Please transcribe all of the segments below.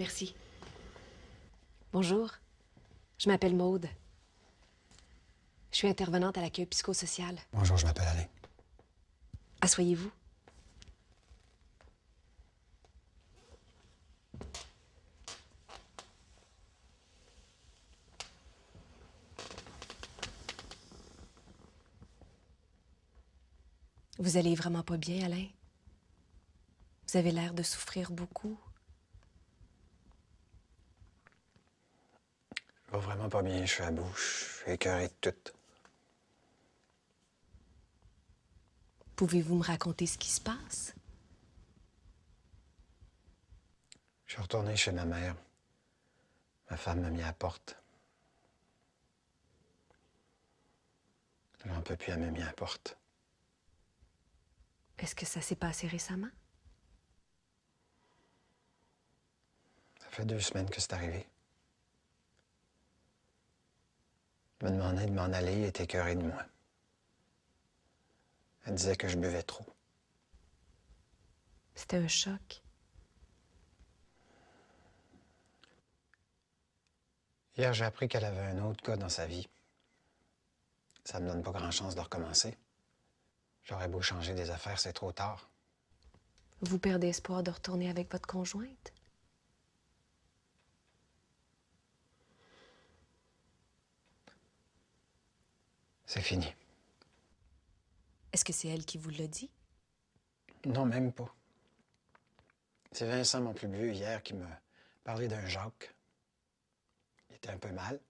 Merci. Bonjour. Je m'appelle Maude. Je suis intervenante à l'accueil psychosocial. Bonjour, je m'appelle Alain. Assoyez-vous. Vous allez vraiment pas bien, Alain? Vous avez l'air de souffrir beaucoup. Je vais vraiment pas bien, je suis à bout, je suis écœuré de tout. Pouvez-vous me raconter ce qui se passe? Je suis retourné chez ma mère. Ma femme m'a mis à la porte. J'en peux plus, elle m'a mis à la porte. Est-ce que ça s'est passé récemment? Ça fait deux semaines que c'est arrivé. Elle me demandait de m'en aller et était écœurée de moi. Elle disait que je buvais trop. C'était un choc. Hier, j'ai appris qu'elle avait un autre cas dans sa vie. Ça me donne pas grand-chance de recommencer. J'aurais beau changer des affaires, c'est trop tard. Vous perdez espoir de retourner avec votre conjointe? C'est fini. Est-ce que c'est elle qui vous l'a dit? Non, même pas. C'est Vincent, mon plus vieux, hier, qui m'a parlé d'un Jacques. Il était un peu mal.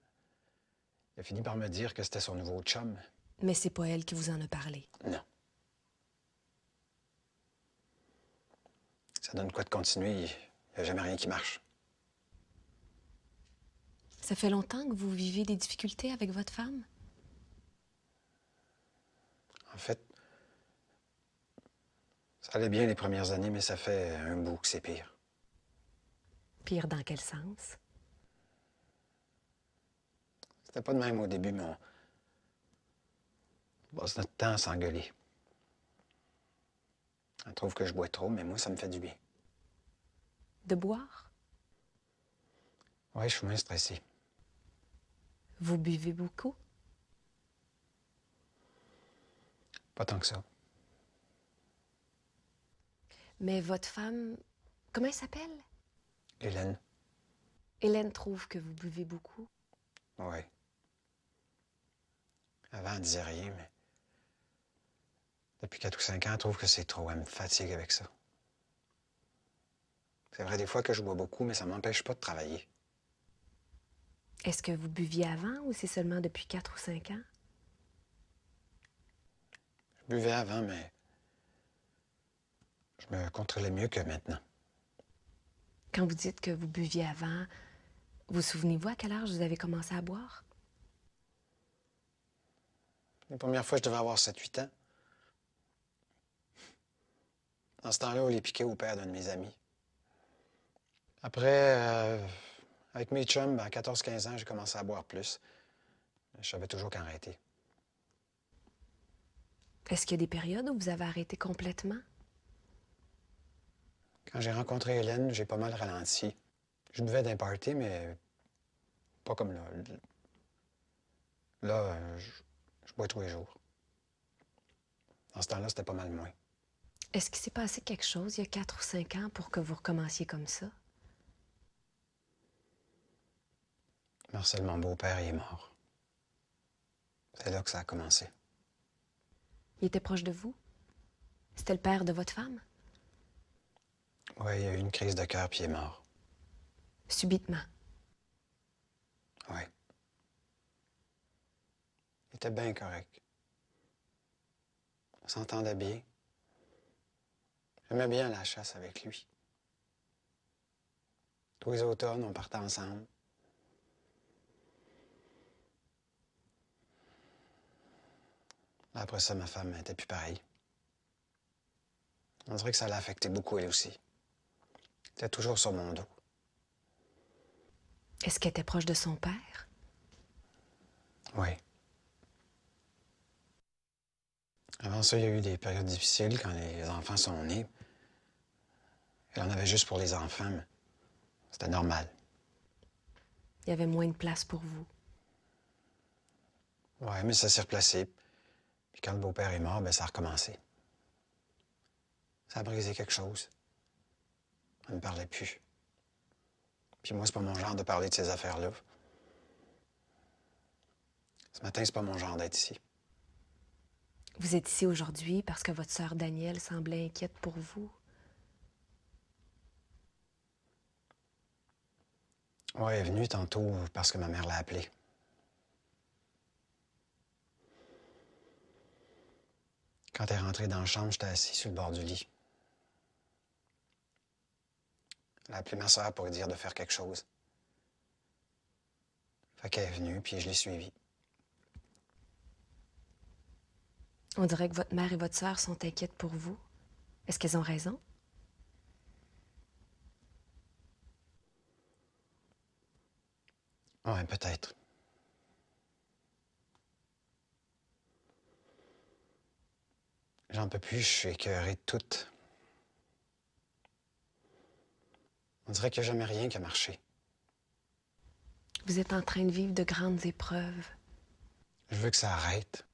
Il a fini par me dire que c'était son nouveau chum. Mais c'est pas elle qui vous en a parlé. Non. Ça donne quoi de continuer? Il n'y a jamais rien qui marche. Ça fait longtemps que vous vivez des difficultés avec votre femme? En fait, ça allait bien les premières années, mais ça fait un bout que c'est pire. Pire dans quel sens? C'était pas de même au début, mais on, on passe notre temps à s'engueuler. Elle trouve que je bois trop, mais moi, ça me fait du bien. De boire? Oui, je suis moins stressé. Vous buvez beaucoup? Pas tant que ça. Mais votre femme, comment elle s'appelle? Hélène, Hélène trouve que vous buvez beaucoup. oui. Avant, elle disait rien, mais depuis 4 ou 5 ans, elle trouve que c'est trop. Elle me fatigue avec ça. C'est vrai des fois que je bois beaucoup, mais ça m'empêche pas de travailler. Est-ce que vous buviez avant ou c'est seulement depuis quatre ou cinq ans? Je buvais avant, mais je me contrôlais mieux que maintenant. Quand vous dites que vous buviez avant, vous souvenez-vous à quel âge vous avez commencé à boire? La première fois, je devais avoir 7-8 ans. Dans ce temps-là, on les piquait au père d'un de mes amis. Après, euh, avec mes chums, à 14-15 ans, j'ai commencé à boire plus. Je savais toujours qu'en arrêter. Est-ce qu'il y a des périodes où vous avez arrêté complètement? Quand j'ai rencontré Hélène, j'ai pas mal ralenti. Je buvais d'un party, mais pas comme là. Là, je, je bois tous les jours. Dans ce temps-là, c'était pas mal moins. Est-ce qu'il s'est passé quelque chose il y a quatre ou cinq ans pour que vous recommenciez comme ça? Marcel, mon beau-père, il est mort. C'est là que ça a commencé. Il était proche de vous? C'était le père de votre femme? Oui, il a eu une crise de cœur, puis il est mort. Subitement. Oui. Il était bien correct. On s'entendait bien. J'aimais bien la chasse avec lui. Tous les automnes, on partait ensemble. Après ça, ma femme n'était plus pareille. On dirait que ça l'a affecté beaucoup, elle aussi. Elle était toujours sur mon dos. Est-ce qu'elle était proche de son père? Oui. Avant ça, il y a eu des périodes difficiles quand les enfants sont nés. Elle en avait juste pour les enfants, mais C'était normal. Il y avait moins de place pour vous. Ouais, mais ça s'est replacé. Puis quand le beau-père est mort, ben ça a recommencé. Ça a brisé quelque chose. On ne parlait plus. Puis moi, c'est pas mon genre de parler de ces affaires-là. Ce matin, c'est pas mon genre d'être ici. Vous êtes ici aujourd'hui parce que votre sœur Danielle semblait inquiète pour vous. Ouais, elle est venue tantôt parce que ma mère l'a appelée. Quand elle est rentrée dans la chambre, j'étais assis sur le bord du lit. Elle a appelé ma soeur pour lui dire de faire quelque chose. Fait qu'elle est venue, puis je l'ai suivie. On dirait que votre mère et votre sœur sont inquiètes pour vous. Est-ce qu'elles ont raison? Ouais, peut-être. J'en peux plus, je suis écœuré de tout. On dirait qu'il n'y a jamais rien qui a marché. Vous êtes en train de vivre de grandes épreuves. Je veux que ça arrête.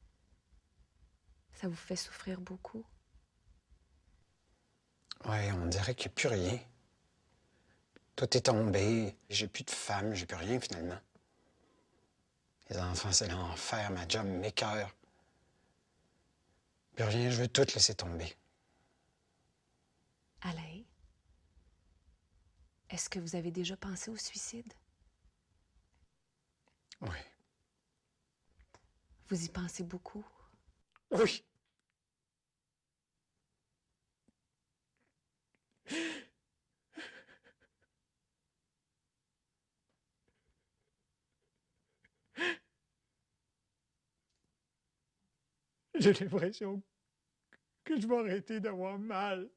Ça vous fait souffrir beaucoup? Ouais, on dirait qu'il n'y a plus rien. Tout est tombé. J'ai plus de femme, j'ai plus rien finalement. Les enfants, c'est l'enfer. Ma job m'écœure. Plus je veux tout laisser tomber. Alain, est-ce que vous avez déjà pensé au suicide? Oui. Vous y pensez beaucoup? Oui. J'ai l'impression que je vais arrêter d'avoir mal.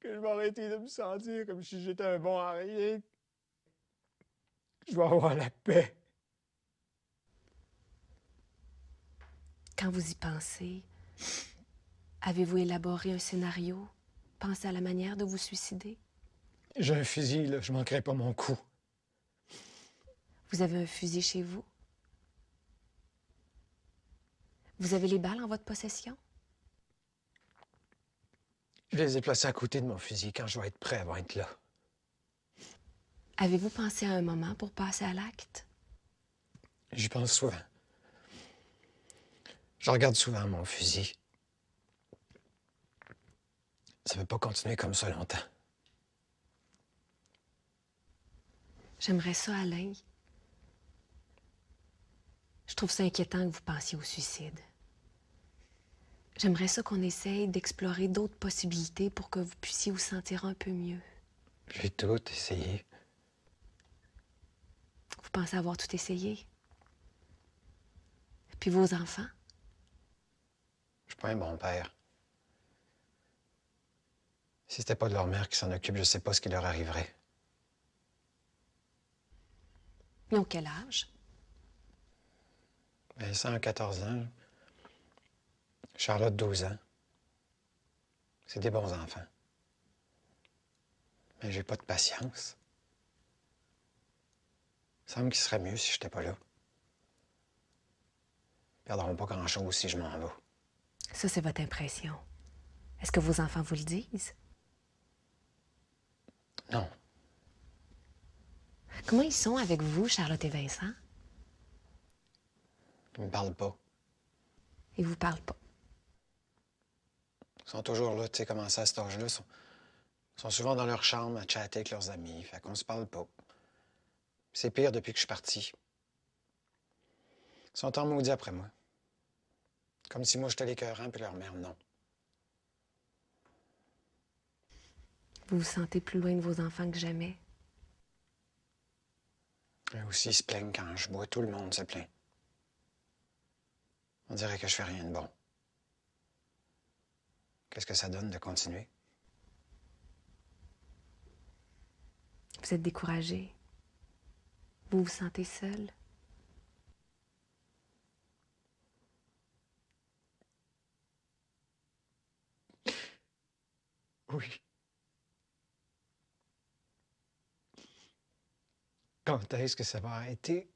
Que je vais arrêter de me sentir comme si j'étais un bon à rien. Je vais avoir la paix. Quand vous y pensez, avez-vous élaboré un scénario? Pensé à la manière de vous suicider? J'ai un fusil, là. Je manquerai pas mon coup. Vous avez un fusil chez vous? Vous avez les balles en votre possession? Je les ai placés à côté de mon fusil quand je vais être prêt à être là. Avez-vous pensé à un moment pour passer à l'acte? J'y pense souvent. Je regarde souvent mon fusil. Ça ne peut pas continuer comme ça longtemps. J'aimerais ça, Alain. Je trouve ça inquiétant que vous pensiez au suicide. J'aimerais ça qu'on essaye d'explorer d'autres possibilités pour que vous puissiez vous sentir un peu mieux. J'ai tout essayé. Vous pensez avoir tout essayé? Puis vos enfants? Je suis pas un bon père. Si c'était pas de leur mère qui s'en occupe, je sais pas ce qui leur arriverait. Ils ont quel âge? Vincent a 14 ans. Charlotte, 12 ans. C'est des bons enfants. Mais j'ai pas de patience. Il semble qu'il serait mieux si j'étais pas là. Ils perdront pas grand-chose si je m'en vais. Ça, c'est votre impression. Est-ce que vos enfants vous le disent? Non. Comment ils sont avec vous, Charlotte et Vincent? Ils me parlent pas. Ils vous parlent pas. Ils sont toujours là, tu sais, comment ça, à cet âge-là? Ils sont, souvent dans leur chambre à chatter avec leurs amis. Fait qu'on se parle pas. C'est pire depuis que je suis parti. Ils sont en maudit après moi. Comme si moi, j'étais l'écœurant, puis leur mère, non. Vous vous sentez plus loin de vos enfants que jamais? Eux aussi ils se plaignent quand je bois. Tout le monde se plaint. On dirait que je fais rien de bon. Qu'est-ce que ça donne de continuer? Vous êtes découragé. Vous vous sentez seul. Oui. Quand est-ce que ça va arrêter?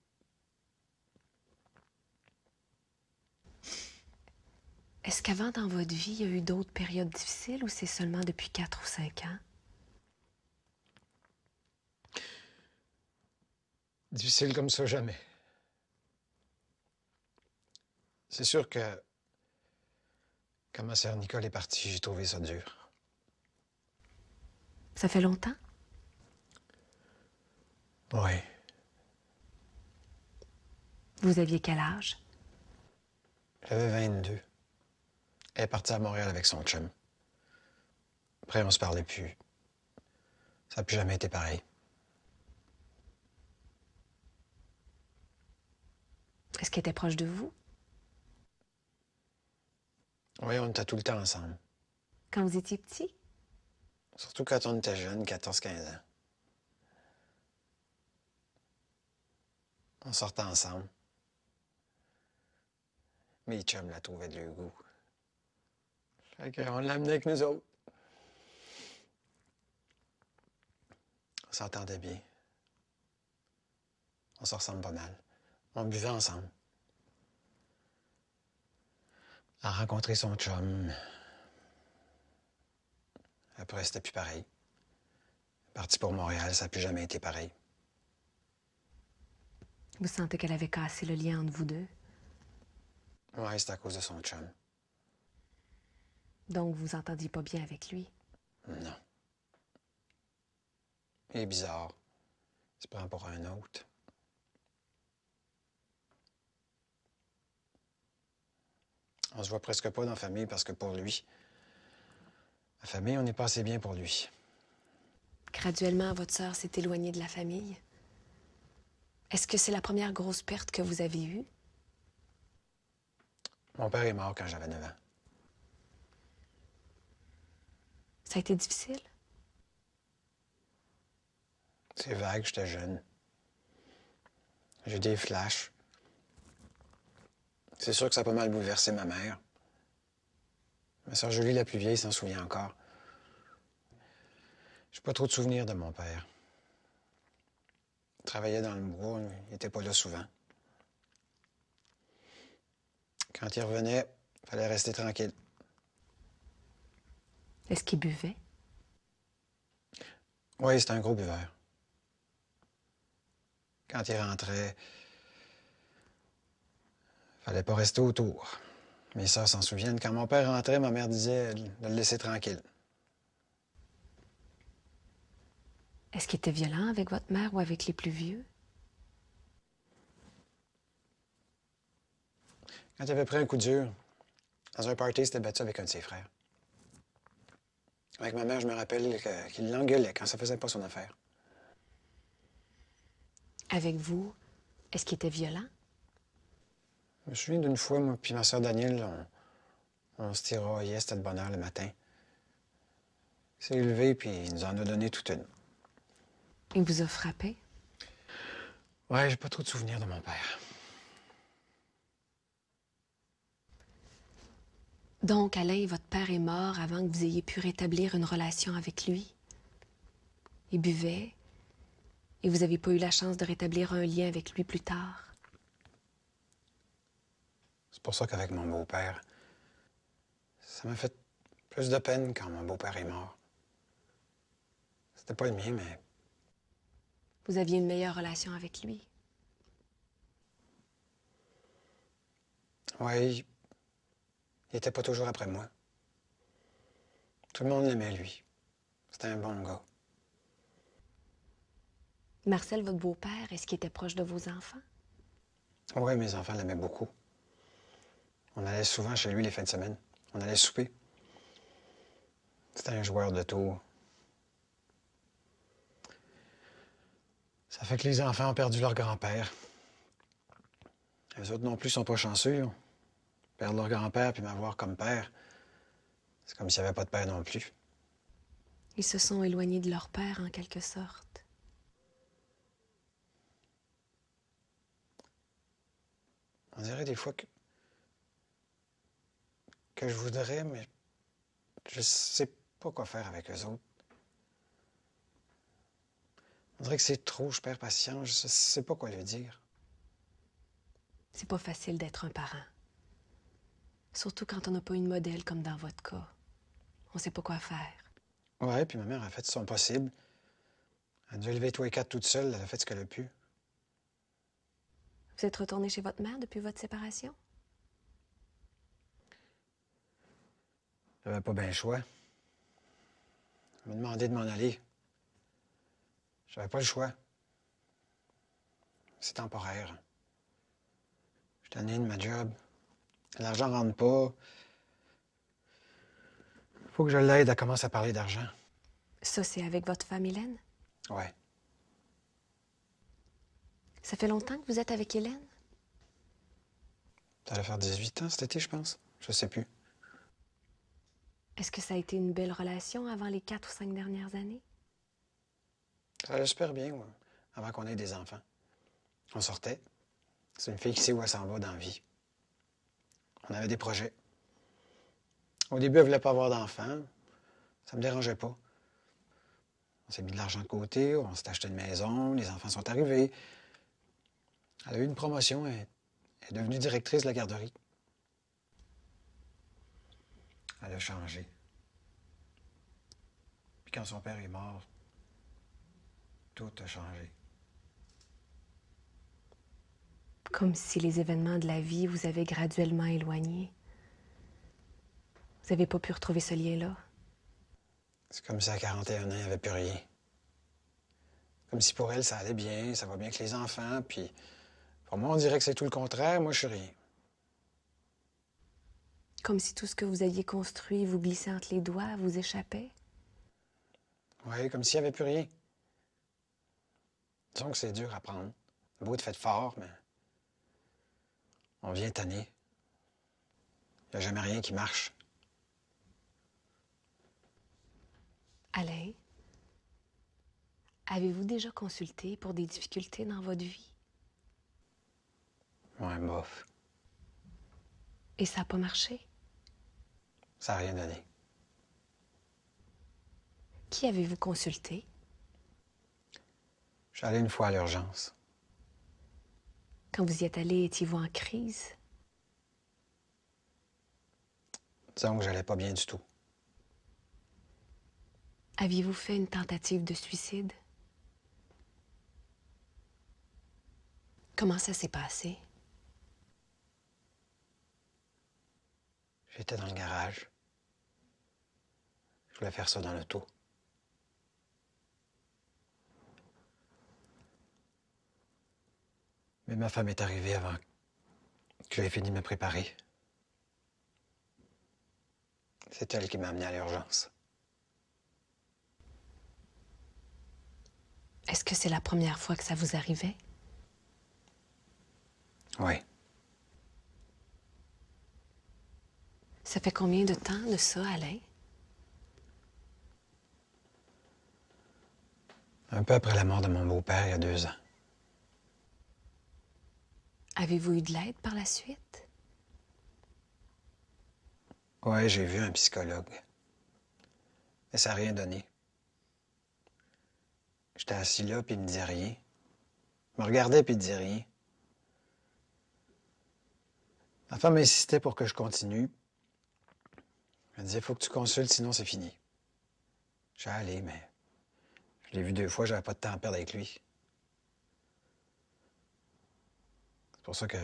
Est-ce qu'avant dans votre vie, il y a eu d'autres périodes difficiles ou c'est seulement depuis quatre ou cinq ans? Difficile comme ça, jamais. C'est sûr que quand ma sœur Nicole est partie, j'ai trouvé ça dur. Ça fait longtemps? Oui. Vous aviez quel âge? J'avais 22. Elle est partie à Montréal avec son chum. Après, on se parlait plus. Ça n'a plus jamais été pareil. Est-ce qu'elle était proche de vous? Oui, on était tout le temps ensemble. Quand vous étiez petit? Surtout quand on était jeunes, 14-15 ans. On sortait ensemble. Mes chums la trouvaient de goût. Fait qu'on l'amenait avec nous autres. On s'entendait bien. On se ressemble pas mal. On buvait ensemble. Elle a rencontré son chum. Après, c'était plus pareil. Parti pour Montréal, ça n'a plus jamais été pareil. Vous sentez qu'elle avait cassé le lien entre vous deux? Ouais, c'est à cause de son chum. Donc vous entendiez pas bien avec lui? Non. Il est bizarre. Il se prend pour un autre. On se voit presque pas dans la famille parce que pour lui, la famille, on n'est pas assez bien pour lui. Graduellement, votre sœur s'est éloignée de la famille. Est-ce que c'est la première grosse perte que vous avez eue? Mon père est mort quand j'avais 9 ans. Ça a été difficile? C'est vague, j'étais jeune. J'ai des flashs. C'est sûr que ça a pas mal bouleversé ma mère. Ma sœur Julie, la plus vieille, s'en souvient encore. J'ai pas trop de souvenirs de mon père. Il travaillait dans le bois, il était pas là souvent. Quand il revenait, fallait rester tranquille. Est-ce qu'il buvait? Oui, c'était un gros buveur. Quand il rentrait, fallait pas rester autour. Mes sœurs s'en souviennent. Quand mon père rentrait, ma mère disait de le laisser tranquille. Est-ce qu'il était violent avec votre mère ou avec les plus vieux? Quand il avait pris un coup dur, dans un party, il s'était battu avec un de ses frères. Avec ma mère, je me rappelle qu'il l'engueulait quand ça faisait pas son affaire. Avec vous, est-ce qu'il était violent? Je me souviens d'une fois, moi puis ma sœur Danielle, on, on se tiraillait, c'était de bonne heure le matin. Il s'est levé puis il nous en a donné toute une. Il vous a frappé? Ouais, j'ai pas trop de souvenirs de mon père. Donc, Alain, votre père est mort avant que vous ayez pu rétablir une relation avec lui. Il buvait et vous n'avez pas eu la chance de rétablir un lien avec lui plus tard. C'est pour ça qu'avec mon beau-père, ça m'a fait plus de peine quand mon beau-père est mort. C'était pas le mien, mais Vous aviez une meilleure relation avec lui. ouais, il- il était pas toujours après moi. Tout le monde l'aimait, lui. C'était un bon gars. Marcel, votre beau-père, est-ce qu'il était proche de vos enfants? Ouais, mes enfants l'aimaient beaucoup. On allait souvent chez lui les fins de semaine. On allait souper. C'était un joueur de tour. Ça fait que les enfants ont perdu leur grand-père. Les autres non plus sont pas chanceux. Perdre leur grand-père puis m'avoir comme père, c'est comme s'il n'y avait pas de père non plus. Ils se sont éloignés de leur père en quelque sorte. On dirait des fois que, que je voudrais, mais je sais pas quoi faire avec eux autres. On dirait que c'est trop, je perds patience, je sais pas quoi lui dire. C'est pas facile d'être un parent. Surtout quand on n'a pas une modèle comme dans votre cas. On sait pas quoi faire. Ouais, puis ma mère a fait son possible. Elle a dû élever toi et quatre toute seule, elle a fait ce qu'elle a pu. Vous êtes retourné chez votre mère depuis votre séparation? J'avais pas bien le choix. Elle m'a demandé de m'en aller. J'avais pas le choix. C'est temporaire. Je suis tanné de ma job. L'argent rentre pas. Faut que je l'aide à commencer à parler d'argent. Ça, c'est avec votre femme, Hélène? Ouais. Ça fait longtemps que vous êtes avec Hélène? Ça va faire 18 ans cet été, je pense. Je sais plus. Est-ce que ça a été une belle relation avant les quatre ou cinq dernières années? Ça bien, ouais, avant qu'on ait des enfants. On sortait. C'est une fille qui sait où elle s'en va dans la vie. On avait des projets. Au début, elle voulait pas avoir d'enfants. Ça me dérangeait pas. On s'est mis de l'argent de côté, on s'est acheté une maison, les enfants sont arrivés. Elle a eu une promotion, elle est devenue directrice de la garderie. Elle a changé. Puis quand son père est mort, tout a changé. Comme si les événements de la vie vous avaient graduellement éloigné. Vous n'avez pas pu retrouver ce lien-là? C'est comme si à 41 ans, il n'y avait plus rien. Comme si pour elle, ça allait bien, ça va bien avec les enfants, puis pour moi, on dirait que c'est tout le contraire. Moi, je suis rien. Comme si tout ce que vous aviez construit vous glissait entre les doigts, vous échappait? Oui, comme s'il n'y avait plus rien. Disons que c'est dur à prendre. Beau de fait fort, mais on vient tanner. Il n'y a jamais rien qui marche. Alain, avez-vous déjà consulté pour des difficultés dans votre vie? Ouais, bof. Et ça n'a pas marché? Ça n'a rien donné. Qui avez-vous consulté? Allé une fois à l'urgence. Quand vous y êtes allé, étiez-vous en crise? Disons que j'allais pas bien du tout. Aviez-vous fait une tentative de suicide? Comment ça s'est passé? J'étais dans le garage. Je voulais faire ça dans l'auto. Mais ma femme est arrivée avant que j'aie fini de me préparer. C'est elle qui m'a amené à l'urgence. Est-ce que c'est la première fois que ça vous arrivait? Oui. Ça fait combien de temps de ça, Alain? Un peu après la mort de mon beau-père, il y a deux ans. Avez-vous eu de l'aide par la suite? Oui, j'ai vu un psychologue. Mais ça n'a rien donné. J'étais assis là, puis il me disait rien. Il me regardait, puis il disait rien. Ma femme insistait pour que je continue. Elle disait, faut que tu consultes, sinon c'est fini. J'ai allé, mais je l'ai vu deux fois, j'avais pas de temps à perdre avec lui. C'est pour ça que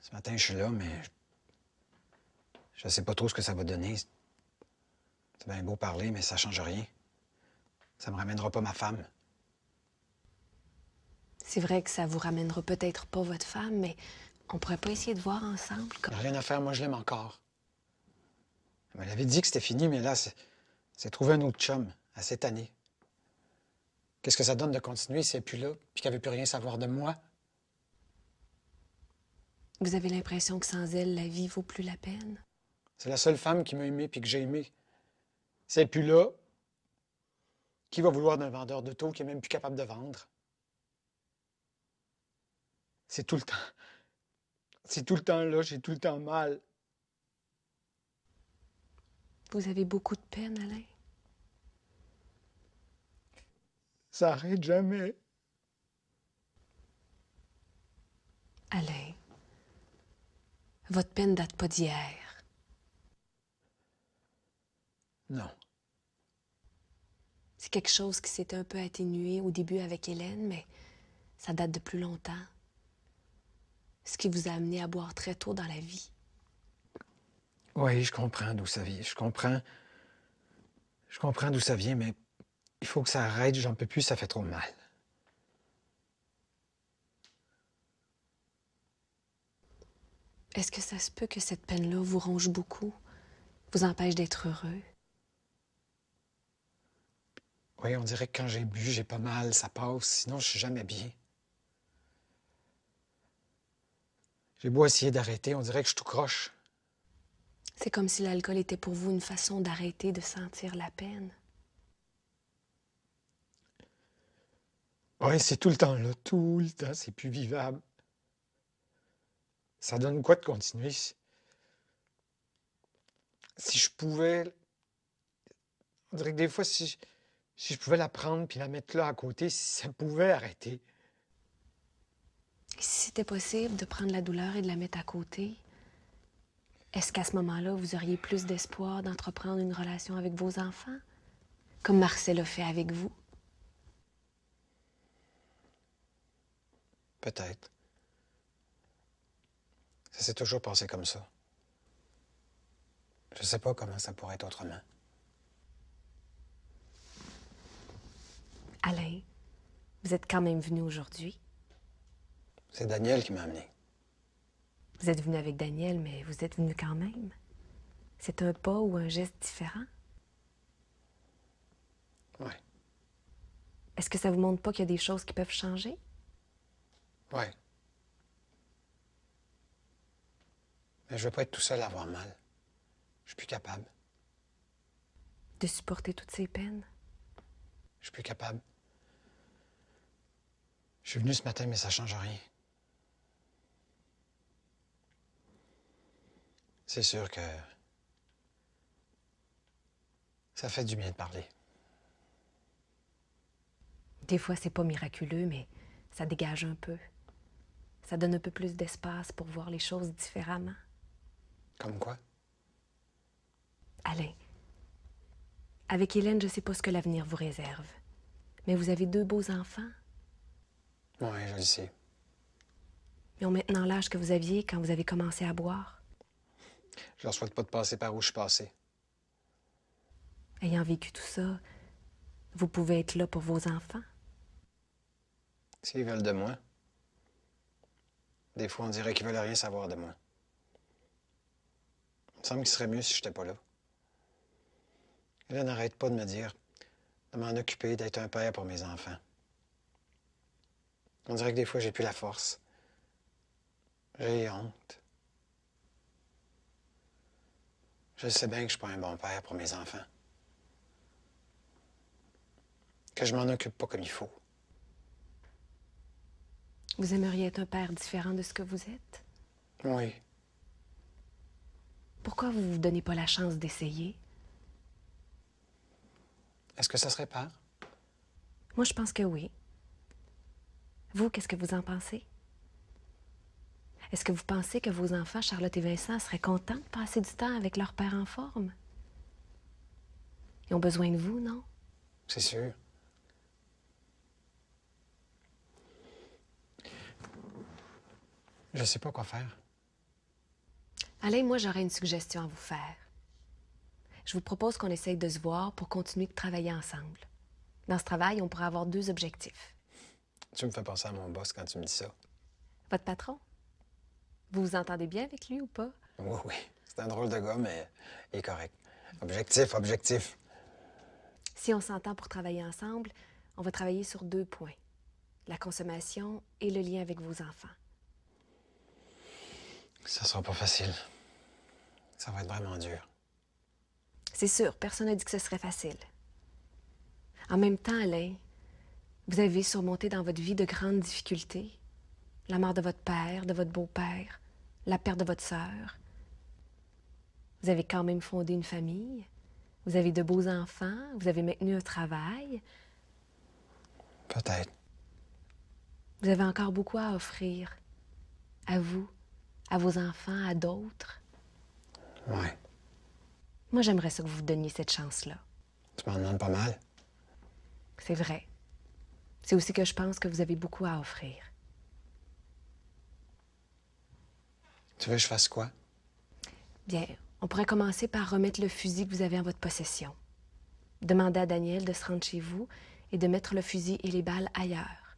ce matin, je suis là, mais je ne sais pas trop ce que ça va donner. C'est bien beau parler, mais ça change rien. Ça me ramènera pas ma femme. C'est vrai que ça vous ramènera peut-être pas votre femme, mais on pourrait pas essayer de voir ensemble Il n'y a rien à faire, moi je l'aime encore. Elle m'avait dit que c'était fini, mais là, c'est c'est trouver un autre chum à cette année. Qu'est-ce que ça donne de continuer si elle n'est plus là, puis qu'elle veut plus rien savoir de moi? Vous avez l'impression que sans elle, la vie vaut plus la peine? C'est la seule femme qui m'a aimé puis que j'ai aimé. Si elle n'est plus là, qui va vouloir d'un vendeur de taux qui est même plus capable de vendre? C'est tout le temps. C'est tout le temps là, j'ai tout le temps mal. Vous avez beaucoup de peine, Alain? Ça arrête jamais. Alain, votre peine date pas d'hier. Non. C'est quelque chose qui s'était un peu atténué au début avec Hélène, mais ça date de plus longtemps. Ce qui vous a amené à boire très tôt dans la vie. Oui, je comprends d'où ça vient. Je comprends. Je comprends d'où ça vient, mais il faut que ça arrête. J'en peux plus, ça fait trop mal. Est-ce que ça se peut que cette peine-là vous ronge beaucoup, vous empêche d'être heureux? Oui, on dirait que quand j'ai bu, j'ai pas mal, ça passe. Sinon, je suis jamais bien. J'ai beau essayer d'arrêter, on dirait que je tout croche. C'est comme si l'alcool était pour vous une façon d'arrêter de sentir la peine. Oui, c'est tout le temps là, tout le temps, c'est plus vivable. Ça donne quoi de continuer? Si je pouvais, on dirait que des fois, si je, pouvais la prendre puis la mettre là à côté, si ça pouvait arrêter. Si c'était possible de prendre la douleur et de la mettre à côté, est-ce qu'à ce, moment-là, vous auriez plus d'espoir d'entreprendre une relation avec vos enfants, comme Marcel a fait avec vous? Peut-être. Ça s'est toujours passé comme ça. Je sais pas comment ça pourrait être autrement. Alain, vous êtes quand même venu aujourd'hui? C'est Daniel qui m'a amené. Vous êtes venu avec Daniel, mais vous êtes venu quand même. C'est un pas ou un geste différent? Oui. Est-ce que ça vous montre pas qu'il y a des choses qui peuvent changer? Oui. Mais je veux pas être tout seul à avoir mal. Je suis plus capable. De supporter toutes ces peines? Je suis plus capable. Je suis venu ce matin, mais ça change rien. C'est sûr que ça fait du bien de parler. Des fois, c'est pas miraculeux, mais ça dégage un peu. Ça donne un peu plus d'espace pour voir les choses différemment. Comme quoi? Alain, avec Hélène, je sais pas ce que l'avenir vous réserve. Mais vous avez deux beaux enfants. Oui, je le sais. Ils ont maintenant l'âge que vous aviez quand vous avez commencé à boire. Je leur souhaite pas de passer par où je suis passé. Ayant vécu tout ça, vous pouvez être là pour vos enfants. S'ils veulent de moi. Des fois, on dirait qu'ils veulent rien savoir de moi. Il me semble qu'il serait mieux si j'étais pas là. Elle n'arrête pas de me dire de m'en occuper, d'être un père pour mes enfants. On dirait que des fois, j'ai plus la force. J'ai honte. Je sais bien que je suis pas un bon père pour mes enfants. Que je m'en occupe pas comme il faut. Vous aimeriez être un père différent de ce que vous êtes? Oui. Pourquoi vous vous donnez pas la chance d'essayer? Est-ce que ça se répare? Moi, je pense que oui. Vous, qu'est-ce que vous en pensez? Est-ce que vous pensez que vos enfants, Charlotte et Vincent, seraient contents de passer du temps avec leur père en forme? Ils ont besoin de vous, non? C'est sûr. Je sais pas quoi faire. Alain, moi, j'aurais une suggestion à vous faire. Je vous propose qu'on essaye de se voir pour continuer de travailler ensemble. Dans ce travail, on pourrait avoir deux objectifs. Tu me fais penser à mon boss quand tu me dis ça. Votre patron? Vous vous entendez bien avec lui ou pas? Oui, oui. C'est un drôle de gars, mais il est correct. Objectif, objectif. Si on s'entend pour travailler ensemble, on va travailler sur deux points. La consommation et le lien avec vos enfants. Ça sera pas facile. Ça va être vraiment dur. C'est sûr, personne n'a dit que ce serait facile. En même temps, Alain, vous avez surmonté dans votre vie de grandes difficultés. La mort de votre père, de votre beau-père, la perte de votre sœur. Vous avez quand même fondé une famille. Vous avez de beaux enfants. Vous avez maintenu un travail. Peut-être. Vous avez encore beaucoup à offrir. À vous, à vos enfants, à d'autres? Ouais. Moi, j'aimerais ça que vous vous donniez cette chance-là. Tu m'en demandes pas mal. C'est vrai. C'est aussi que je pense que vous avez beaucoup à offrir. Tu veux que je fasse quoi? Bien, on pourrait commencer par remettre le fusil que vous avez en votre possession. Demander à Daniel de se rendre chez vous et de mettre le fusil et les balles ailleurs.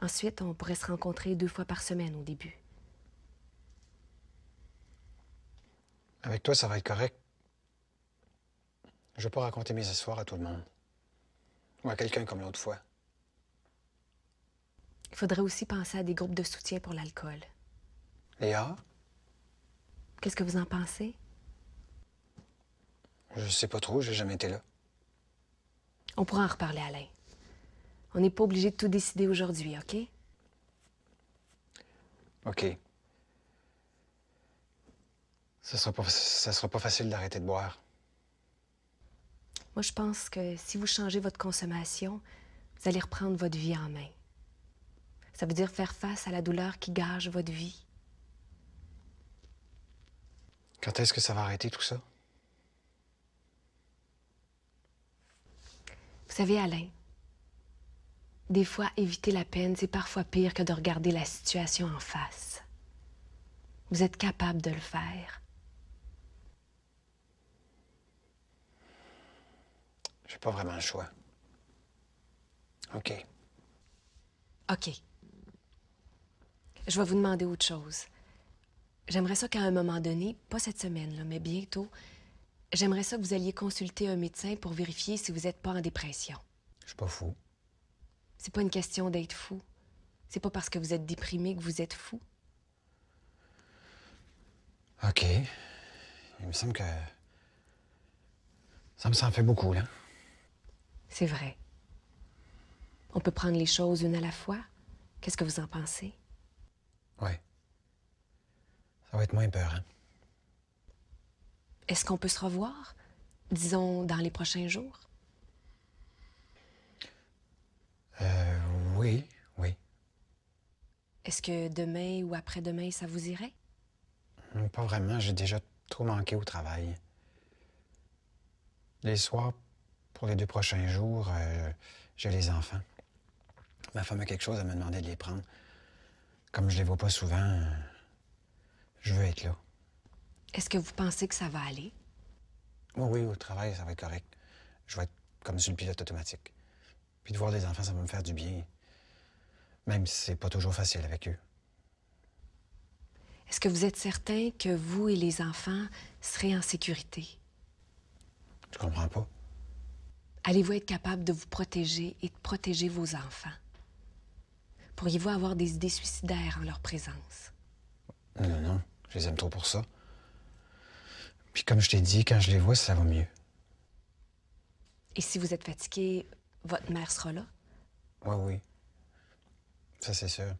Ensuite, on pourrait se rencontrer deux fois par semaine au début. Avec toi, ça va être correct. Je pas raconter mes histoires à tout le monde. Ou à quelqu'un comme l'autre fois. Il faudrait aussi penser à des groupes de soutien pour l'alcool. Léa, Qu'est-ce que vous en pensez? je sais pas trop, j'ai jamais été là. On pourra en reparler, Alain. On n'est pas obligé de tout décider aujourd'hui, OK? OK. Ça sera pas, ça sera pas facile d'arrêter de boire. Moi, je pense que si vous changez votre consommation, vous allez reprendre votre vie en main. Ça veut dire faire face à la douleur qui gage votre vie. Quand est-ce que ça va arrêter tout ça? Vous savez, Alain, des fois, éviter la peine, c'est parfois pire que de regarder la situation en face. Vous êtes capable de le faire. J'ai pas vraiment le choix. OK. OK. Je vais vous demander autre chose. J'aimerais ça qu'à un moment donné, pas cette semaine, là, mais bientôt, j'aimerais ça que vous alliez consulter un médecin pour vérifier si vous n'êtes pas en dépression. Je suis pas fou. C'est pas une question d'être fou. C'est pas parce que vous êtes déprimé que vous êtes fou. OK. Il me semble que. Ça me s'en fait beaucoup, là. C'est vrai. On peut prendre les choses une à la fois. Qu'est-ce que vous en pensez? Ouais. Ça va être moins peur, hein? Est-ce qu'on peut se revoir? Disons dans les prochains jours? Euh, oui, oui. Est-ce que demain ou après-demain, ça vous irait? Pas vraiment, j'ai déjà trop manqué au travail. Les soirs, pour les deux prochains jours, euh, j'ai les enfants. Ma femme a quelque chose à me demander de les prendre. Comme je les vois pas souvent, euh, je veux être là. Est-ce que vous pensez que ça va aller? Oui, oui, au travail, ça va être correct. Je vais être comme sur le pilote automatique. Puis de voir les enfants, ça va me faire du bien. Même si c'est pas toujours facile avec eux. Est-ce que vous êtes certain que vous et les enfants serez en sécurité? Tu comprends pas? Allez-vous être capable de vous protéger et de protéger vos enfants? Pourriez-vous avoir des idées suicidaires en leur présence? Non, non, je les aime trop pour ça. Puis comme je t'ai dit, quand je les vois, ça va mieux. Et si vous êtes fatigué, votre mère sera là? Oui, oui. Ça, c'est sûr.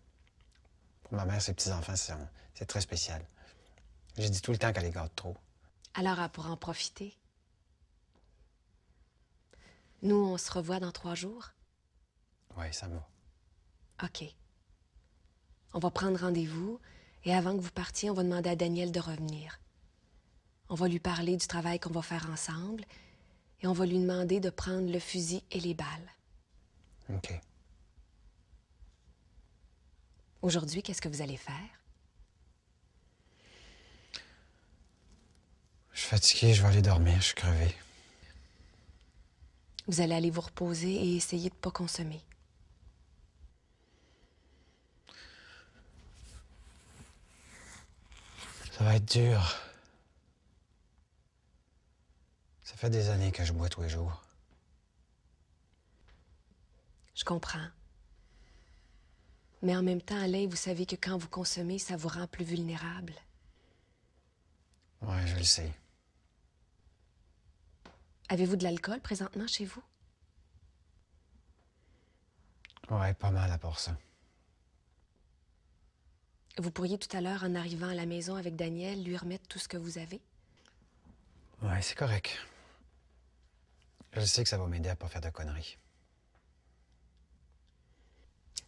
Pour ma mère, ses petits-enfants, c'est très spécial. J'ai dit tout le temps qu'elle les garde trop. Alors elle pourra en profiter? Nous, on se revoit dans trois jours? Oui, ça va. OK. On va prendre rendez-vous et avant que vous partiez, on va demander à Daniel de revenir. On va lui parler du travail qu'on va faire ensemble et on va lui demander de prendre le fusil et les balles. OK. Aujourd'hui, qu'est-ce que vous allez faire? Je suis fatigué, je vais aller dormir, je suis crevé. Vous allez aller vous reposer et essayer de ne pas consommer. Ça va être dur. Ça fait des années que je bois tous les jours. Je comprends. Mais en même temps, Alain, vous savez que quand vous consommez, ça vous rend plus vulnérable. Ouais, je le sais. Avez-vous de l'alcool présentement chez vous? Ouais, pas mal à part ça. Vous pourriez tout à l'heure, en arrivant à la maison avec Daniel, lui remettre tout ce que vous avez? Ouais, c'est correct. Je sais que ça va m'aider à pas faire de conneries.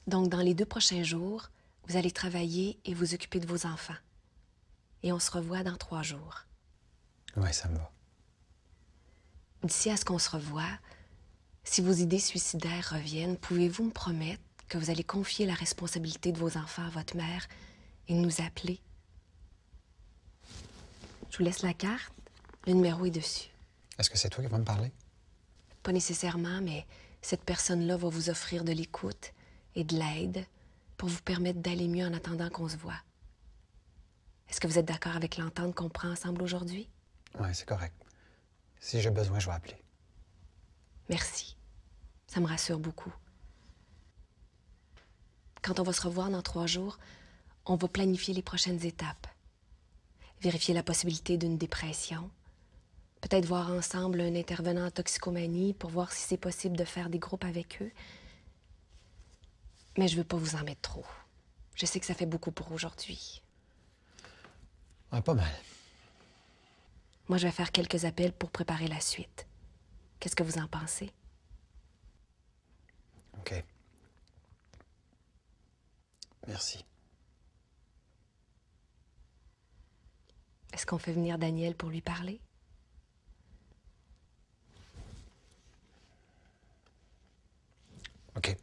Donc, dans les deux prochains jours, vous allez travailler et vous occuper de vos enfants. Et on se revoit dans trois jours. Oui, ça me va. D'ici à ce qu'on se revoie, si vos idées suicidaires reviennent, pouvez-vous me promettre que vous allez confier la responsabilité de vos enfants à votre mère et nous appeler? Je vous laisse la carte. Le numéro est dessus. Est-ce que c'est toi qui vas me parler? Pas nécessairement, mais cette personne-là va vous offrir de l'écoute et de l'aide pour vous permettre d'aller mieux en attendant qu'on se voit. Est-ce que vous êtes d'accord avec l'entente qu'on prend ensemble aujourd'hui? Oui, c'est correct. Si j'ai besoin, je vais appeler. Merci. Ça me rassure beaucoup. Quand on va se revoir dans trois jours, on va planifier les prochaines étapes. Vérifier la possibilité d'une dépression. Peut-être voir ensemble un intervenant en toxicomanie pour voir si c'est possible de faire des groupes avec eux. Mais je veux pas vous en mettre trop. Je sais que ça fait beaucoup pour aujourd'hui. Ah, pas mal. Moi, je vais faire quelques appels pour préparer la suite. Qu'est-ce que vous en pensez? OK. Merci. Est-ce qu'on fait venir Daniel pour lui parler? OK.